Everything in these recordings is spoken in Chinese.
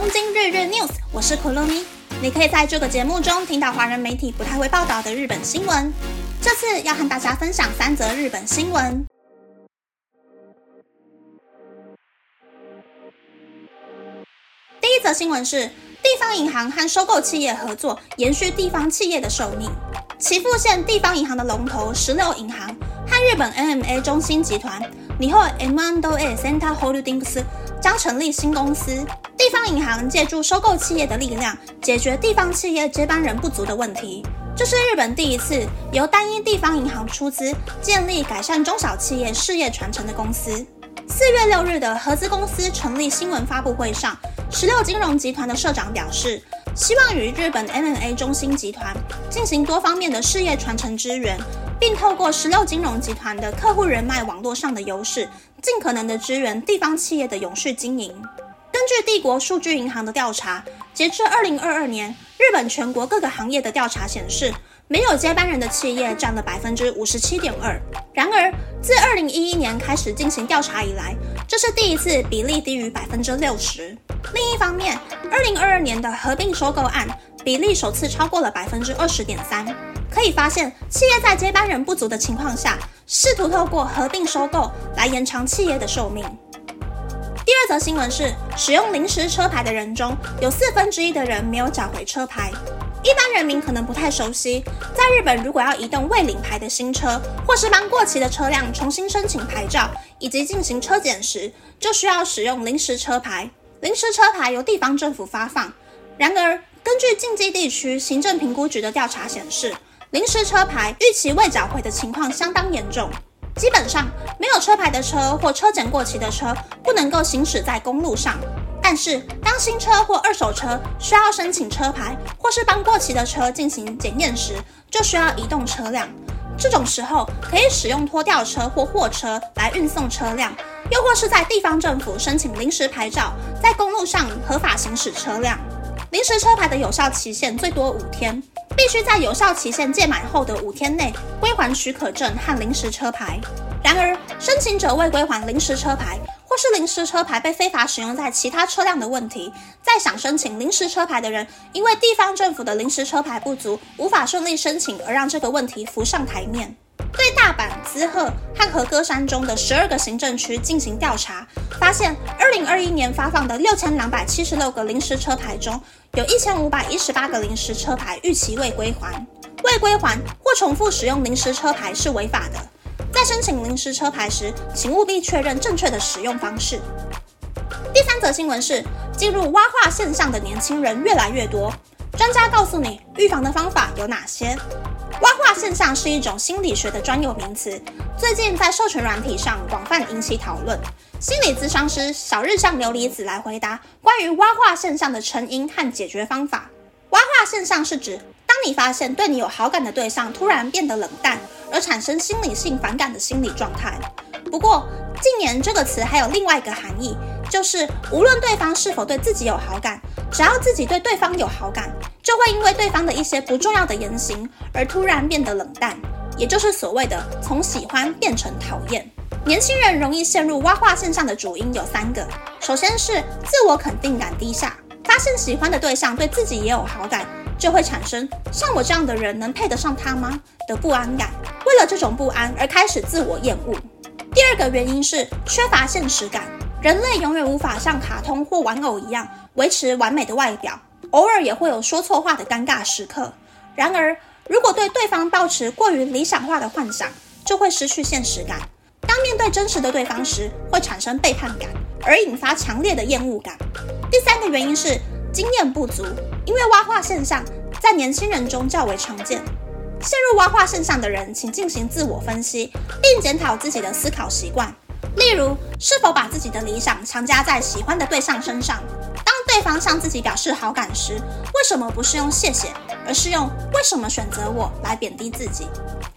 东京日日 news，我是可乐咪。你可以在这个节目中听到华人媒体不太会报道的日本新闻。这次要和大家分享三则日本新闻。第一则新闻是地方银行和收购企业合作，延续地方企业的寿命。岐阜县地方银行的龙头石榴银行和日本 NMA 中心集团。以后，M&A Center Holdings 将成立新公司。地方银行借助收购企业的力量，解决地方企业接班人不足的问题。这是日本第一次由单一地方银行出资建立改善中小企业事业传承的公司。四月六日的合资公司成立新闻发布会上，十六金融集团的社长表示，希望与日本 M&A 中心集团进行多方面的事业传承支援。并透过十六金融集团的客户人脉网络上的优势，尽可能的支援地方企业的永续经营。根据帝国数据银行的调查，截至二零二二年，日本全国各个行业的调查显示，没有接班人的企业占了百分之五十七点二。然而，自二零一一年开始进行调查以来，这是第一次比例低于百分之六十。另一方面，二零二二年的合并收购案比例首次超过了百分之二十点三。可以发现，企业在接班人不足的情况下，试图透过合并收购来延长企业的寿命。第二则新闻是，使用临时车牌的人中有四分之一的人没有缴回车牌。一般人民可能不太熟悉，在日本，如果要移动未领牌的新车，或是帮过期的车辆重新申请牌照，以及进行车检时，就需要使用临时车牌。临时车牌由地方政府发放。然而，根据近畿地区行政评估局的调查显示，临时车牌逾期未缴回的情况相当严重，基本上没有车牌的车或车检过期的车不能够行驶在公路上。但是，当新车或二手车需要申请车牌，或是帮过期的车进行检验时，就需要移动车辆。这种时候可以使用拖吊车或货车来运送车辆，又或是在地方政府申请临时牌照，在公路上合法行驶车辆。临时车牌的有效期限最多五天。必须在有效期限届满后的五天内归还许可证和临时车牌。然而，申请者未归还临时车牌，或是临时车牌被非法使用在其他车辆的问题，在想申请临时车牌的人，因为地方政府的临时车牌不足，无法顺利申请，而让这个问题浮上台面。对大阪、滋贺和和歌山中的十二个行政区进行调查，发现二零二一年发放的六千两百七十六个临时车牌中，有一千五百一十八个临时车牌逾期未归还。未归还或重复使用临时车牌是违法的。在申请临时车牌时，请务必确认正确的使用方式。第三则新闻是，进入蛙化现象的年轻人越来越多。专家告诉你，预防的方法有哪些？现象是一种心理学的专有名词，最近在社群软体上广泛引起讨论。心理咨商师小日向琉璃子来回答关于蛙化现象的成因和解决方法。蛙化现象是指当你发现对你有好感的对象突然变得冷淡，而产生心理性反感的心理状态。不过，近年这个词还有另外一个含义，就是无论对方是否对自己有好感，只要自己对对方有好感。就会因为对方的一些不重要的言行而突然变得冷淡，也就是所谓的从喜欢变成讨厌。年轻人容易陷入挖化现象的主因有三个：首先是自我肯定感低下，发现喜欢的对象对自己也有好感，就会产生像我这样的人能配得上他吗的不安感。为了这种不安而开始自我厌恶。第二个原因是缺乏现实感，人类永远无法像卡通或玩偶一样维持完美的外表。偶尔也会有说错话的尴尬时刻。然而，如果对对方抱持过于理想化的幻想，就会失去现实感。当面对真实的对方时，会产生背叛感，而引发强烈的厌恶感。第三个原因是经验不足，因为蛙化现象在年轻人中较为常见。陷入蛙化现象的人，请进行自我分析，并检讨自己的思考习惯。例如，是否把自己的理想强加在喜欢的对象身上？对方向自己表示好感时，为什么不是用谢谢，而是用为什么选择我来贬低自己？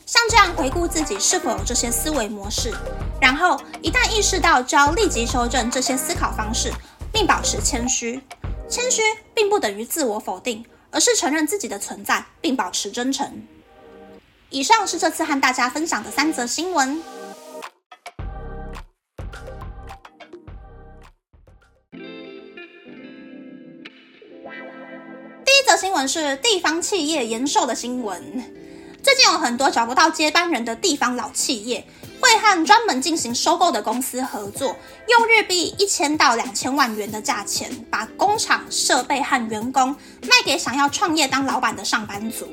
像这样回顾自己是否有这些思维模式，然后一旦意识到，就要立即修正这些思考方式，并保持谦虚。谦虚并不等于自我否定，而是承认自己的存在，并保持真诚。以上是这次和大家分享的三则新闻。新闻是地方企业延寿的新闻。最近有很多找不到接班人的地方老企业，会和专门进行收购的公司合作，用日币一千到两千万元的价钱，把工厂设备和员工卖给想要创业当老板的上班族。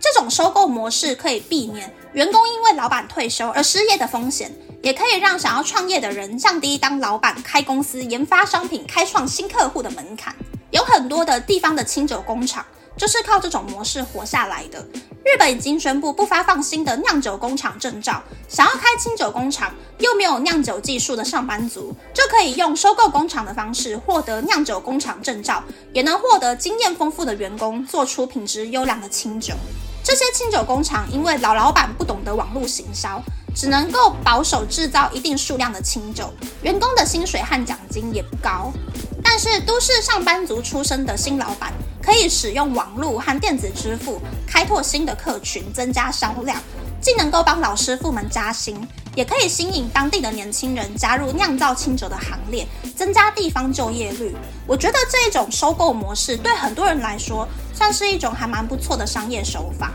这种收购模式可以避免员工因为老板退休而失业的风险，也可以让想要创业的人降低当老板、开公司、研发商品、开创新客户的门槛。有很多的地方的清酒工厂就是靠这种模式活下来的。日本已经宣布不发放新的酿酒工厂证照，想要开清酒工厂又没有酿酒技术的上班族，就可以用收购工厂的方式获得酿酒工厂证照，也能获得经验丰富的员工做出品质优良的清酒。这些清酒工厂因为老老板不懂得网络行销，只能够保守制造一定数量的清酒，员工的薪水和奖金也不高。但是，都市上班族出身的新老板可以使用网络和电子支付，开拓新的客群，增加销量，既能够帮老师傅们加薪，也可以吸引当地的年轻人加入酿造清酒的行列，增加地方就业率。我觉得这一种收购模式对很多人来说，算是一种还蛮不错的商业手法。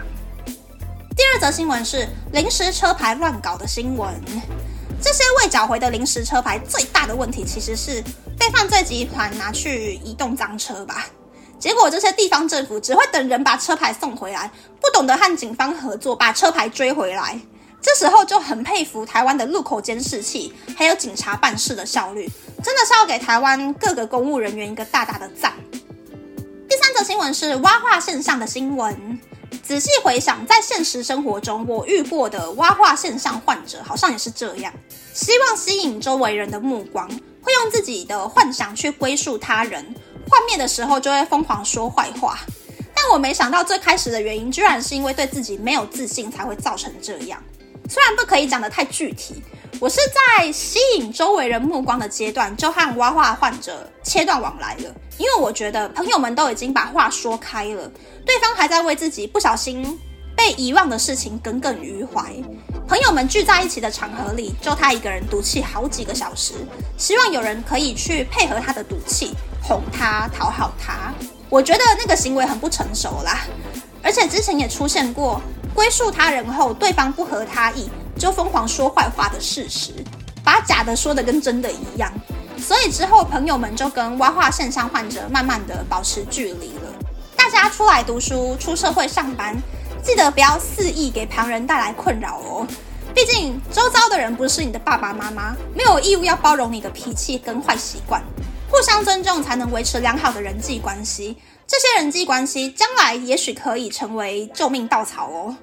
则新闻是临时车牌乱搞的新闻。这些未缴回的临时车牌，最大的问题其实是被犯罪集团拿去移动赃车吧。结果这些地方政府只会等人把车牌送回来，不懂得和警方合作把车牌追回来。这时候就很佩服台湾的路口监视器，还有警察办事的效率，真的是要给台湾各个公务人员一个大大的赞。第三则新闻是挖化现象的新闻。仔细回想，在现实生活中，我遇过的挖化现象患者好像也是这样，希望吸引周围人的目光，会用自己的幻想去归宿他人，幻灭的时候就会疯狂说坏话。但我没想到，最开始的原因居然是因为对自己没有自信才会造成这样。虽然不可以讲得太具体，我是在吸引周围人目光的阶段就和挖化患者切断往来了，因为我觉得朋友们都已经把话说开了。对方还在为自己不小心被遗忘的事情耿耿于怀。朋友们聚在一起的场合里，就他一个人赌气好几个小时，希望有人可以去配合他的赌气，哄他、讨好他。我觉得那个行为很不成熟啦。而且之前也出现过归宿他人后，对方不合他意，就疯狂说坏话的事实，把假的说的跟真的一样。所以之后朋友们就跟挖化现象患者慢慢的保持距离了。大家出来读书、出社会上班，记得不要肆意给旁人带来困扰哦。毕竟周遭的人不是你的爸爸妈妈，没有义务要包容你的脾气跟坏习惯。互相尊重才能维持良好的人际关系。这些人际关系将来也许可以成为救命稻草哦。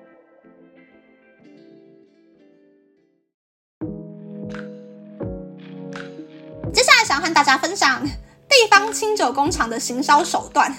想和大家分享地方清酒工厂的行销手段。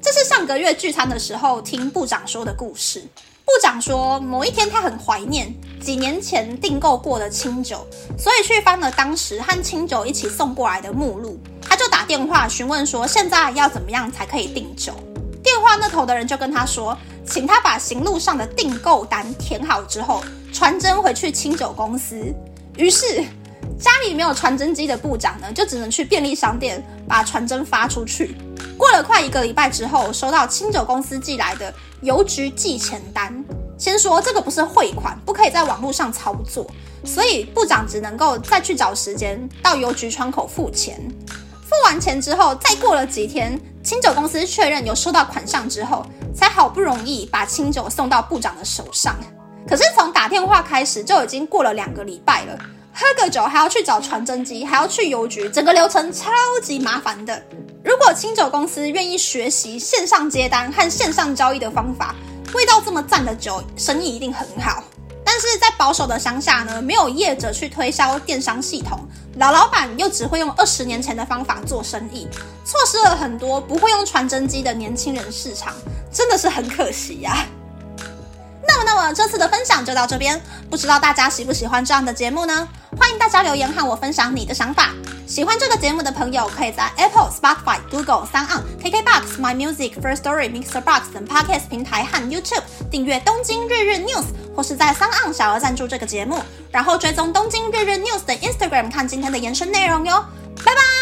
这是上个月聚餐的时候听部长说的故事。部长说，某一天他很怀念几年前订购过的清酒，所以去翻了当时和清酒一起送过来的目录。他就打电话询问说，现在要怎么样才可以订酒？电话那头的人就跟他说，请他把行路上的订购单填好之后，传真回去清酒公司。于是家里没有传真机的部长呢，就只能去便利商店把传真发出去。过了快一个礼拜之后，收到清酒公司寄来的邮局寄钱单。先说这个不是汇款，不可以在网络上操作，所以部长只能够再去找时间到邮局窗口付钱。付完钱之后，再过了几天，清酒公司确认有收到款项之后，才好不容易把清酒送到部长的手上。可是从打电话开始就已经过了两个礼拜了，喝个酒还要去找传真机，还要去邮局，整个流程超级麻烦的。如果清酒公司愿意学习线上接单和线上交易的方法，味道这么赞的酒，生意一定很好。但是在保守的乡下呢，没有业者去推销电商系统，老老板又只会用二十年前的方法做生意，错失了很多不会用传真机的年轻人市场，真的是很可惜呀。那么，那么这次的分享就到这边，不知道大家喜不喜欢这样的节目呢？欢迎大家留言和我分享你的想法。喜欢这个节目的朋友，可以在 Apple、Spotify、Google、s o n KKBox、My Music、First Story、Mixer Box 等 Podcast 平台和 YouTube 订阅《东京日日 News》，或是在 s o n 小额赞助这个节目，然后追踪《东京日日 News》的 Instagram 看今天的延伸内容哟。拜拜。